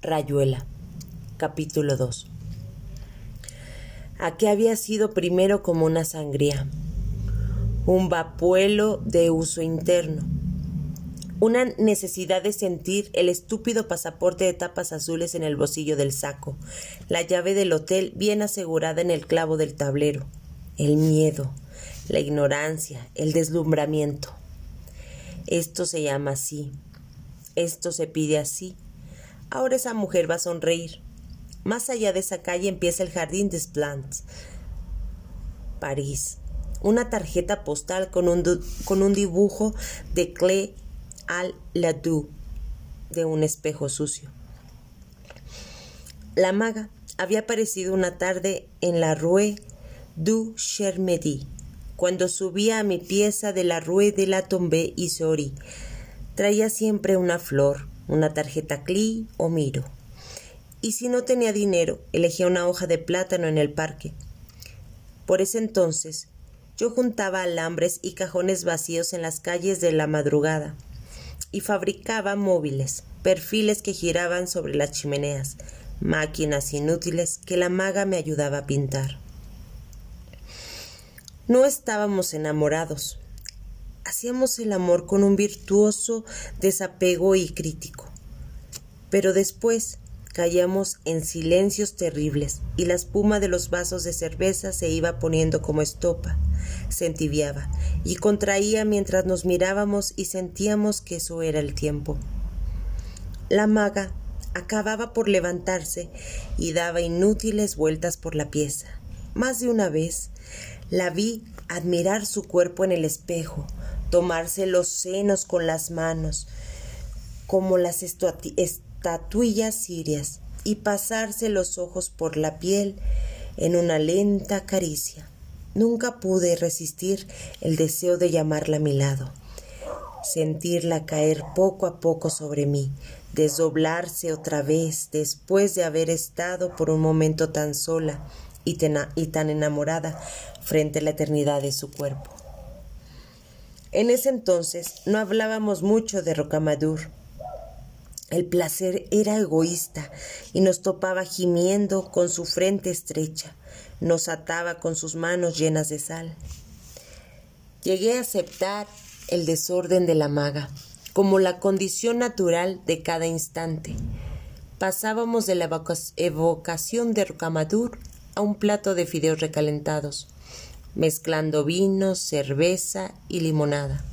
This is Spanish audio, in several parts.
Rayuela, capítulo 2. Aquí había sido primero como una sangría, un vapuelo de uso interno, una necesidad de sentir el estúpido pasaporte de tapas azules en el bolsillo del saco, la llave del hotel bien asegurada en el clavo del tablero, el miedo, la ignorancia, el deslumbramiento. Esto se llama así, esto se pide así. Ahora esa mujer va a sonreír. Más allá de esa calle empieza el Jardín des Plantes. París. Una tarjeta postal con un, con un dibujo de Clé al Ladou de un espejo sucio. La maga había aparecido una tarde en la Rue du Chermedy, cuando subía a mi pieza de la Rue de la Tombe y Sori. Traía siempre una flor, una tarjeta CLI o Miro. Y si no tenía dinero, elegía una hoja de plátano en el parque. Por ese entonces, yo juntaba alambres y cajones vacíos en las calles de la madrugada y fabricaba móviles, perfiles que giraban sobre las chimeneas, máquinas inútiles que la maga me ayudaba a pintar. No estábamos enamorados. Hacíamos el amor con un virtuoso desapego y crítico. Pero después caíamos en silencios terribles y la espuma de los vasos de cerveza se iba poniendo como estopa, se entibiaba y contraía mientras nos mirábamos y sentíamos que eso era el tiempo. La maga acababa por levantarse y daba inútiles vueltas por la pieza. Más de una vez la vi admirar su cuerpo en el espejo, tomarse los senos con las manos, como las estatuillas sirias, y pasarse los ojos por la piel en una lenta caricia. Nunca pude resistir el deseo de llamarla a mi lado, sentirla caer poco a poco sobre mí, desdoblarse otra vez después de haber estado por un momento tan sola y, tan enamorada frente a la eternidad de su cuerpo. En ese entonces no hablábamos mucho de Rocamadur. El placer era egoísta y nos topaba gimiendo con su frente estrecha, nos ataba con sus manos llenas de sal. Llegué a aceptar el desorden de la maga como la condición natural de cada instante. Pasábamos de la evocación de Rocamadur un plato de fideos recalentados, mezclando vinos, cerveza y limonada,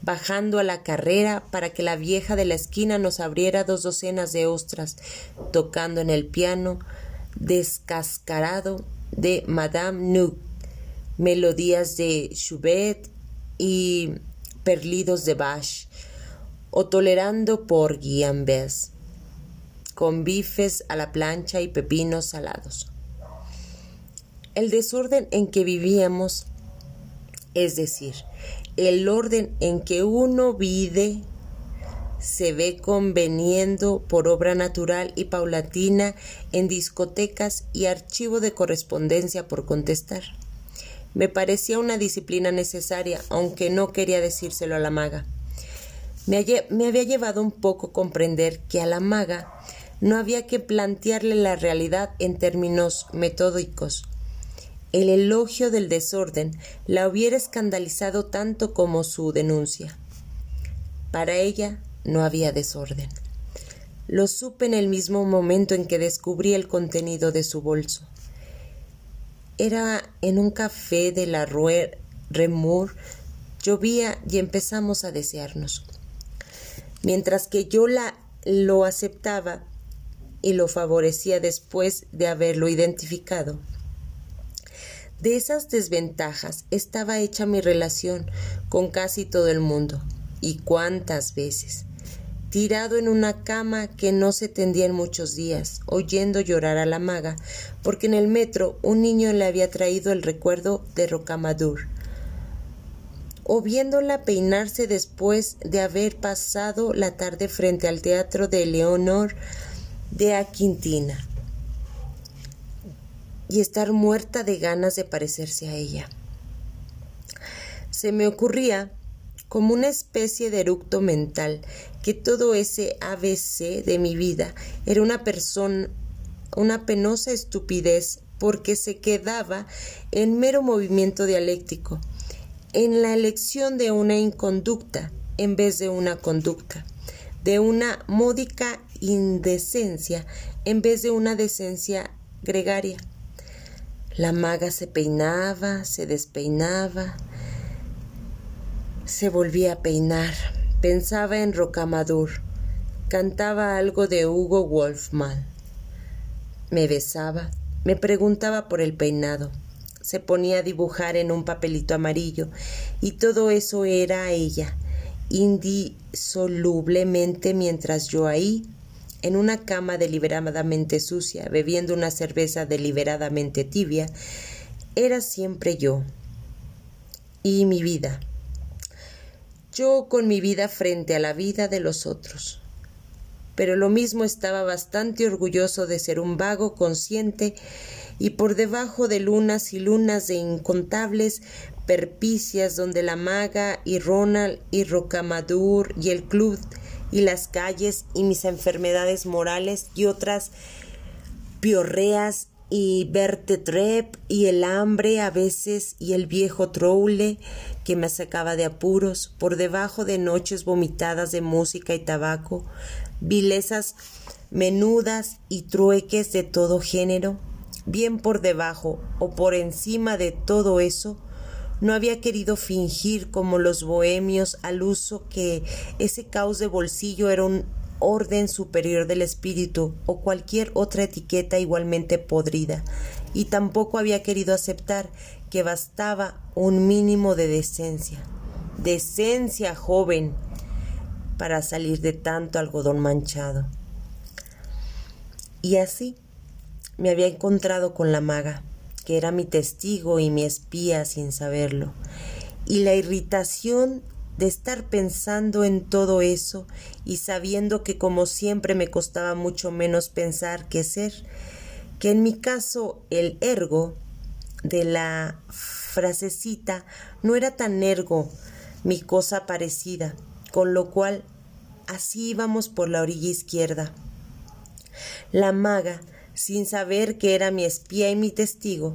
bajando a la carrera para que la vieja de la esquina nos abriera dos docenas de ostras, tocando en el piano descascarado de Madame Nuc, melodías de Schubert y perlidos de Bach, o tolerando por Guiambes, con bifes a la plancha y pepinos salados el desorden en que vivíamos, es decir, el orden en que uno vive, se ve conveniendo por obra natural y paulatina en discotecas y archivo de correspondencia por contestar. Me parecía una disciplina necesaria, aunque no quería decírselo a la maga. Me, había llevado un poco comprender que a la maga no había que plantearle la realidad en términos metódicos, el elogio del desorden la hubiera escandalizado tanto como su denuncia. Para ella no había desorden. Lo supe en el mismo momento en que descubrí el contenido de su bolso. Era en un café de la Rue Remur. Llovía y empezamos a desearnos. Mientras que yo la, lo aceptaba y lo favorecía después de haberlo identificado, de esas desventajas estaba hecha mi relación con casi todo el mundo. ¿Y cuántas veces? Tirado en una cama que no se tendía en muchos días, oyendo llorar a la maga, porque en el metro un niño le había traído el recuerdo de Rocamadur, o viéndola peinarse después de haber pasado la tarde frente al teatro de Leonor de Aquintina y estar muerta de ganas de parecerse a ella. Se me ocurría como una especie de eructo mental, que todo ese ABC de mi vida era una persona, una penosa estupidez, porque se quedaba en mero movimiento dialéctico, en la elección de una inconducta en vez de una conducta, de una módica indecencia en vez de una decencia gregaria. La maga se peinaba, se despeinaba, se volvía a peinar, pensaba en Rocamadour, cantaba algo de Hugo Wolfman, me besaba, me preguntaba por el peinado, se ponía a dibujar en un papelito amarillo. Y todo eso era ella, indisolublemente mientras yo ahí, en una cama deliberadamente sucia, bebiendo una cerveza deliberadamente tibia, era siempre yo y mi vida yo con mi vida frente a la vida de los otros. Pero lo mismo estaba bastante orgulloso de ser un vago consciente y por debajo de lunas y lunas de incontables perpicias donde la maga y Ronald y Rocamadour y el club y las calles y mis enfermedades morales y otras piorreas y Trep y el hambre a veces y el viejo Troule que me sacaba de apuros por debajo de noches vomitadas de música y tabaco, vilezas menudas y trueques de todo género, bien por debajo o por encima de todo eso, no había querido fingir como los bohemios al uso que ese caos de bolsillo era un orden superior del espíritu o cualquier otra etiqueta igualmente podrida, y tampoco había querido aceptar que bastaba un mínimo de decencia. Decencia, joven, para salir de tanto algodón manchado. Y así me había encontrado con la maga, que era mi testigo y mi espía sin saberlo, y la irritación de estar pensando en todo eso y sabiendo que como siempre me costaba mucho menos pensar que ser, que en mi caso el ergo de la frasecita no era tan ergo, mi cosa parecida, con lo cual así íbamos por la orilla izquierda. La maga, sin saber que era mi espía y mi testigo,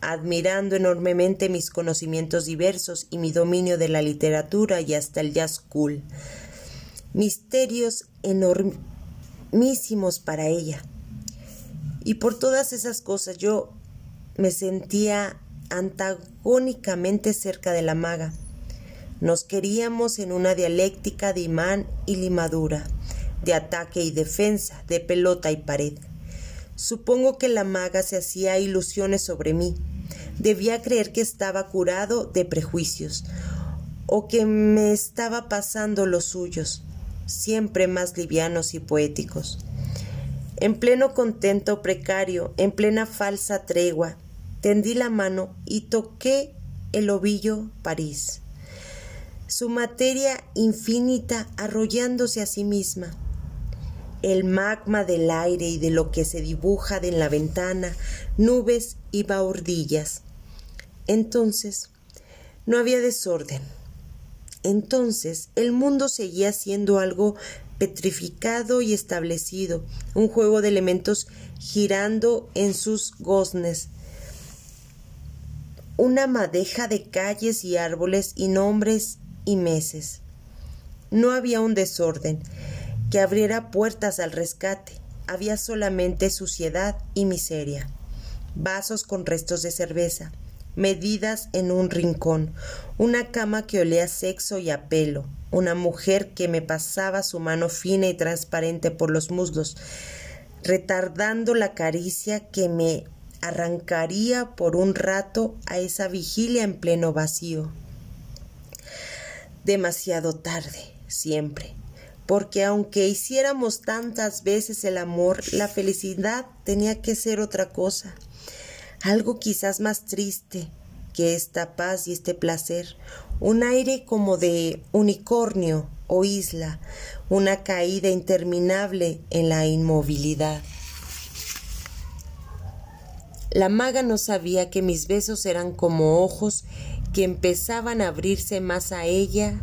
admirando enormemente mis conocimientos diversos y mi dominio de la literatura y hasta el jazz cool. Misterios enormísimos para ella. Y por todas esas cosas yo me sentía antagónicamente cerca de la maga. Nos queríamos en una dialéctica de imán y limadura, de ataque y defensa, de pelota y pared. Supongo que la maga se hacía ilusiones sobre mí. Debía creer que estaba curado de prejuicios o que me estaba pasando los suyos, siempre más livianos y poéticos. En pleno contento precario, en plena falsa tregua, tendí la mano y toqué el ovillo París. Su materia infinita arrollándose a sí misma el magma del aire y de lo que se dibuja en la ventana, nubes y baurdillas. Entonces, no había desorden. Entonces, el mundo seguía siendo algo petrificado y establecido, un juego de elementos girando en sus goznes, una madeja de calles y árboles y nombres y meses. No había un desorden, que abriera puertas al rescate. Había solamente suciedad y miseria. Vasos con restos de cerveza, medidas en un rincón, una cama que olía sexo y a pelo, una mujer que me pasaba su mano fina y transparente por los muslos, retardando la caricia que me arrancaría por un rato a esa vigilia en pleno vacío. Demasiado tarde, siempre porque aunque hiciéramos tantas veces el amor, la felicidad tenía que ser otra cosa, algo quizás más triste que esta paz y este placer, un aire como de unicornio o isla, una caída interminable en la inmovilidad. La maga no sabía que mis besos eran como ojos que empezaban a abrirse más a ella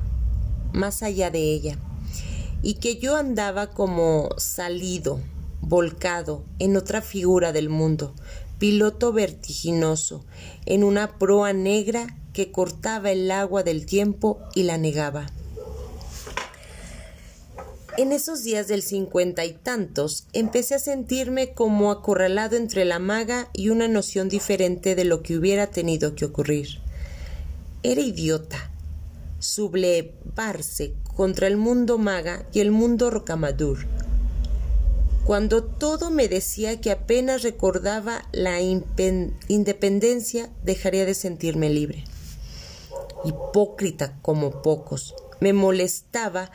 más allá de ella, y que yo andaba como salido, volcado en otra figura del mundo, piloto vertiginoso, en una proa negra que cortaba el agua del tiempo y la negaba. En esos días del cincuenta y tantos empecé a sentirme como acorralado entre la maga y una noción diferente de lo que hubiera tenido que ocurrir. Era idiota sublevarse contra el mundo maga y el mundo rocamadur. Cuando todo me decía que apenas recordaba la independencia, dejaría de sentirme libre. Hipócrita como pocos, me molestaba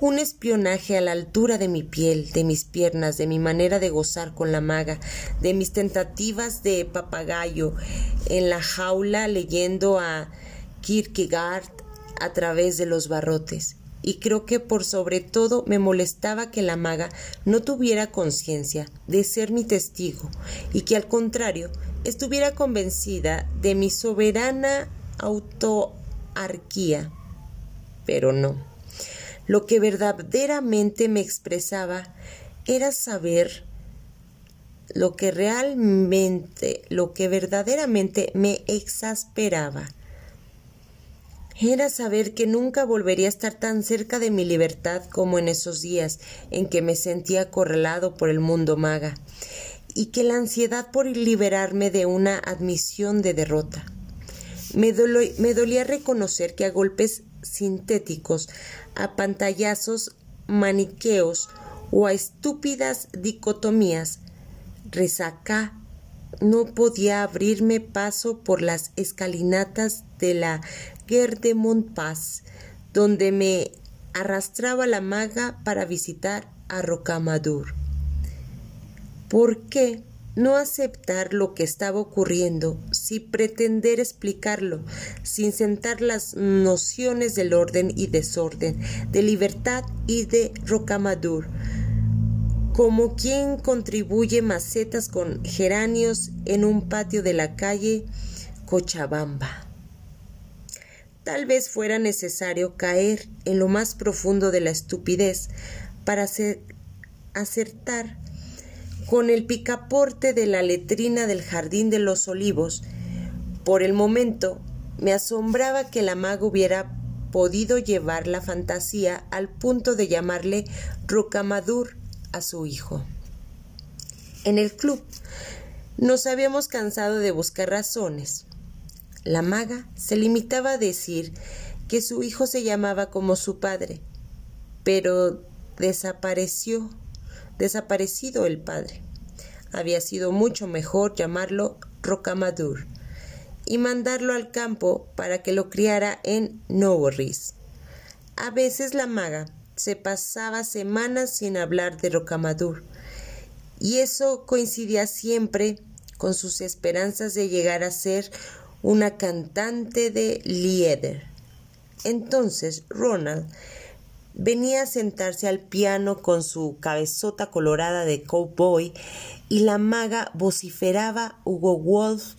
un espionaje a la altura de mi piel, de mis piernas, de mi manera de gozar con la maga, de mis tentativas de papagayo en la jaula leyendo a Kierkegaard a través de los barrotes. Y creo que por sobre todo me molestaba que la maga no tuviera conciencia de ser mi testigo y que al contrario estuviera convencida de mi soberana autoarquía. Pero no. Lo que verdaderamente me expresaba era saber lo que realmente, lo que verdaderamente me exasperaba. Era saber que nunca volvería a estar tan cerca de mi libertad como en esos días en que me sentía acorralado por el mundo maga, y que la ansiedad por liberarme de una admisión de derrota. Me, dolía reconocer que a golpes sintéticos, a pantallazos maniqueos o a estúpidas dicotomías. Resaca no podía abrirme paso por las escalinatas de la De Montpas, donde me arrastraba la maga para visitar a Rocamadour. ¿Por qué? no aceptar lo que estaba ocurriendo, sin pretender explicarlo, sin sentar las nociones del orden y desorden, de libertad y de rocamadur, como quien contribuye macetas con geranios en un patio de la calle Cochabamba. Tal vez fuera necesario caer en lo más profundo de la estupidez para acertar con el picaporte de la letrina del jardín de los olivos. Por el momento me asombraba que la maga hubiera podido llevar la fantasía al punto de llamarle Rocamadur a su hijo. En el club nos habíamos cansado de buscar razones. La maga se limitaba a decir que su hijo se llamaba como su padre, pero desapareció desaparecido el padre. Había sido mucho mejor llamarlo Rocamadur y mandarlo al campo para que lo criara en Novorris. A veces la maga se pasaba semanas sin hablar de Rocamadur, y eso coincidía siempre con sus esperanzas de llegar a ser una cantante de Lieder. Entonces Ronald venía a sentarse al piano con su cabezota colorada de cowboy y la maga vociferaba Hugo Wolf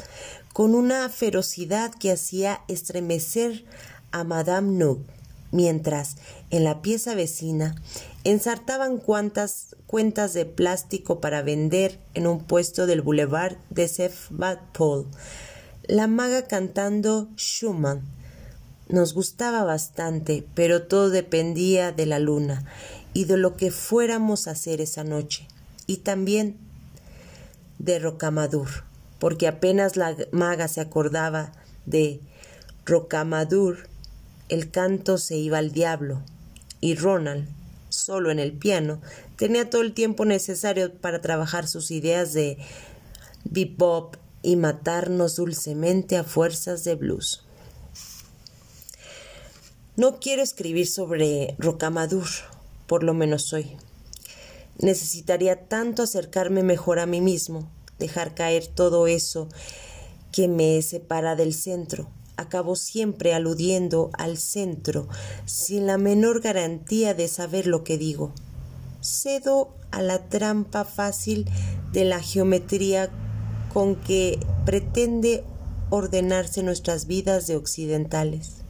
con una ferocidad que hacía estremecer a Madame Nook, mientras en la pieza vecina ensartaban cuantas cuentas de plástico para vender en un puesto del boulevard de Paul, la maga cantando Schumann. Nos gustaba bastante, pero todo dependía de la luna y de lo que fuéramos a hacer esa noche, y también de Rocamadur, porque apenas la maga se acordaba de Rocamadur, el canto se iba al diablo, y Ronald, solo en el piano, tenía todo el tiempo necesario para trabajar sus ideas de bebop y matarnos dulcemente a fuerzas de blues. No quiero escribir sobre Rocamadur, por lo menos hoy. Necesitaría tanto acercarme mejor a mí mismo, dejar caer todo eso que me separa del centro. Acabo siempre aludiendo al centro, sin la menor garantía de saber lo que digo. Cedo a la trampa fácil de la geometría con que pretende ordenarse nuestras vidas de occidentales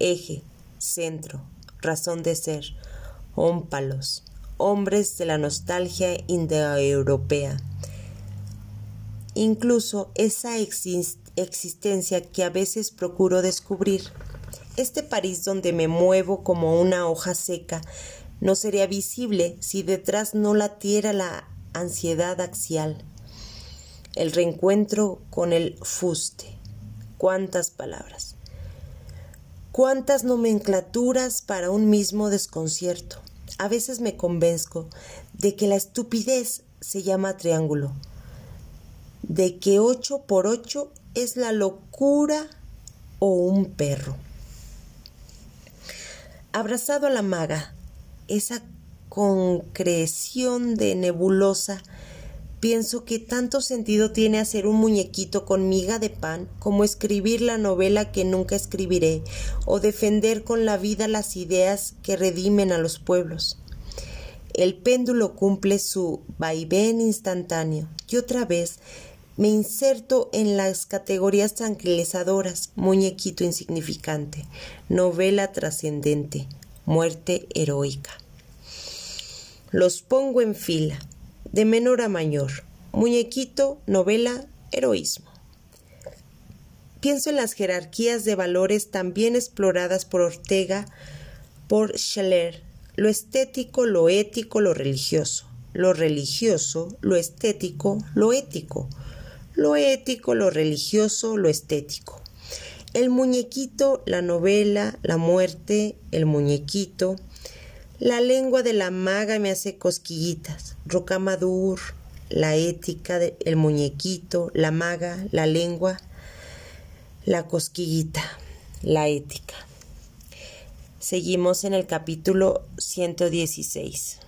eje, centro, razón de ser, ómpalos, hombres de la nostalgia indoeuropea. Incluso esa existencia que a veces procuro descubrir. Este París donde me muevo como una hoja seca no sería visible si detrás no latiera la ansiedad axial. El reencuentro con el fuste. Cuántas palabras. Cuántas nomenclaturas para un mismo desconcierto. A veces me convenzco de que la estupidez se llama triángulo, de que ocho por ocho es la locura o un perro. Abrazado a la maga, esa concreción de nebulosa, pienso que tanto sentido tiene hacer un muñequito con miga de pan como escribir la novela que nunca escribiré o defender con la vida las ideas que redimen a los pueblos. El péndulo cumple su vaivén instantáneo y otra vez me inserto en las categorías tranquilizadoras, muñequito insignificante, novela trascendente, muerte heroica. Los pongo en fila, de menor a mayor, muñequito, novela, heroísmo. Pienso en las jerarquías de valores también exploradas por Ortega, por Scheller, lo estético, lo ético, lo religioso, lo religioso, lo estético, lo ético, lo ético, lo religioso, lo estético. El muñequito, la novela, la muerte, el muñequito. La lengua de la maga me hace cosquillitas. Rocamadur, la ética, el muñequito, la maga, la lengua, la cosquillita, la ética. Seguimos en el capítulo 116.